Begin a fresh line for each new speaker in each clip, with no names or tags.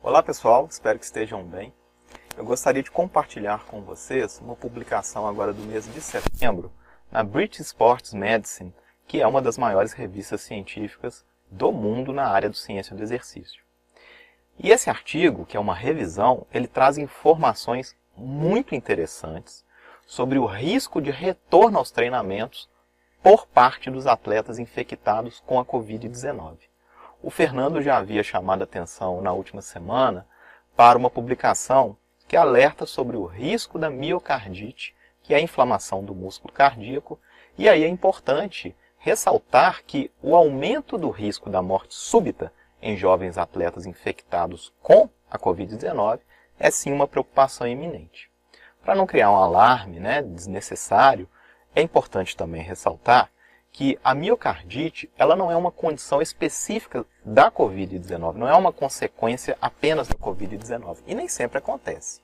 Olá pessoal, espero que estejam bem. Eu gostaria de compartilhar com vocês uma publicação agora do mês de setembro na British Sports Medicine, que é uma das maiores revistas científicas do mundo na área do ciência do exercício. E esse artigo, que é uma revisão, ele traz informações muito interessantes sobre o risco de retorno aos treinamentos por parte dos atletas infectados com a Covid-19. O Fernando já havia chamado atenção na última semana para uma publicação que alerta sobre o risco da miocardite, que é a inflamação do músculo cardíaco, e aí é importante ressaltar que o aumento do risco da morte súbita em jovens atletas infectados com a Covid-19 é sim uma preocupação iminente. Para não criar um alarme né, desnecessário, é importante também ressaltar que a miocardite ela não é uma condição específica da Covid-19, não é uma consequência apenas da Covid-19, e nem sempre acontece.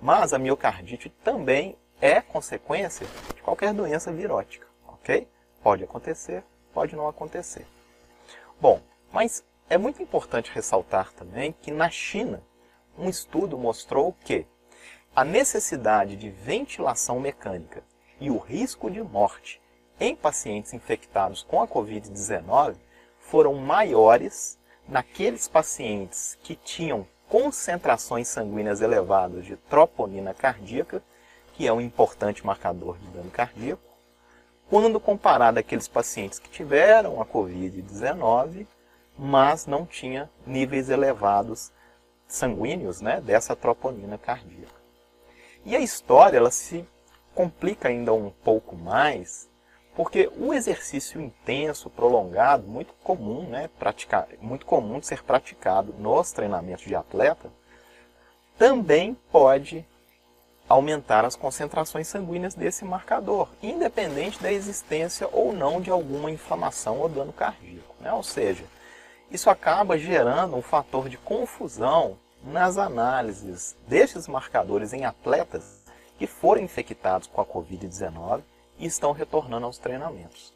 Mas a miocardite também é consequência de qualquer doença virótica, ok? Pode acontecer, pode não acontecer. Bom, mas é muito importante ressaltar também que na China, um estudo mostrou que a necessidade de ventilação mecânica e o risco de morte em pacientes infectados com a Covid-19 foram maiores naqueles pacientes que tinham concentrações sanguíneas elevadas de troponina cardíaca, que é um importante marcador de dano cardíaco, quando comparado àqueles pacientes que tiveram a Covid-19, mas não tinha níveis elevados sanguíneos né, dessa troponina cardíaca. E a história ela se complica ainda um pouco mais, porque o exercício intenso, prolongado, muito comum, né, praticar, muito comum de ser praticado nos treinamentos de atleta, também pode aumentar as concentrações sanguíneas desse marcador, independente da existência ou não de alguma inflamação ou dano cardíaco. Né? Ou seja, isso acaba gerando um fator de confusão nas análises destes marcadores em atletas que foram infectados com a Covid-19 e estão retornando aos treinamentos.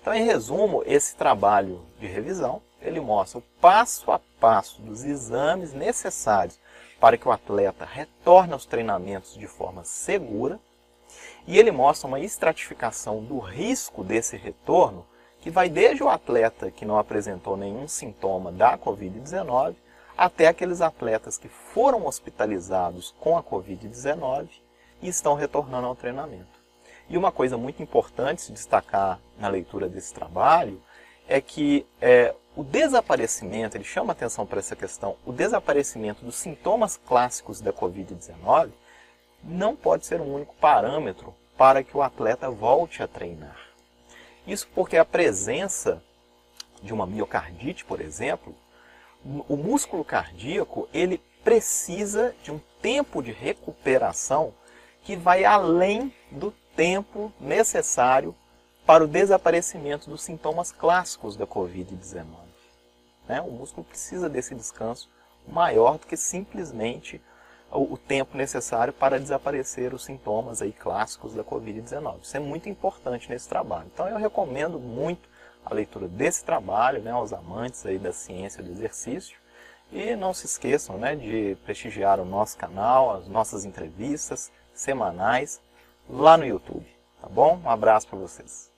Então, em resumo, esse trabalho de revisão, ele mostra o passo a passo dos exames necessários para que o atleta retorne aos treinamentos de forma segura. E ele mostra uma estratificação do risco desse retorno, que vai desde o atleta que não apresentou nenhum sintoma da Covid-19, até aqueles atletas que foram hospitalizados com a Covid-19 e estão retornando ao treinamento. E uma coisa muito importante se destacar na leitura desse trabalho é que é, o desaparecimento, ele chama atenção para essa questão, o desaparecimento dos sintomas clássicos da Covid-19 não pode ser um único parâmetro para que o atleta volte a treinar. Isso porque a presença de uma miocardite, por exemplo, o músculo cardíaco ele precisa de um tempo de recuperação que vai além do tempo necessário para o desaparecimento dos sintomas clássicos da Covid-19. Né? O músculo precisa desse descanso maior do que simplesmente o, tempo necessário para desaparecer os sintomas aí clássicos da Covid-19. Isso é muito importante nesse trabalho. Então eu recomendo muito a leitura desse trabalho né, aos amantes aí da ciência do exercício. E não se esqueçam né, de prestigiar o nosso canal, as nossas entrevistas semanais lá no YouTube. Tá bom? Um abraço para vocês.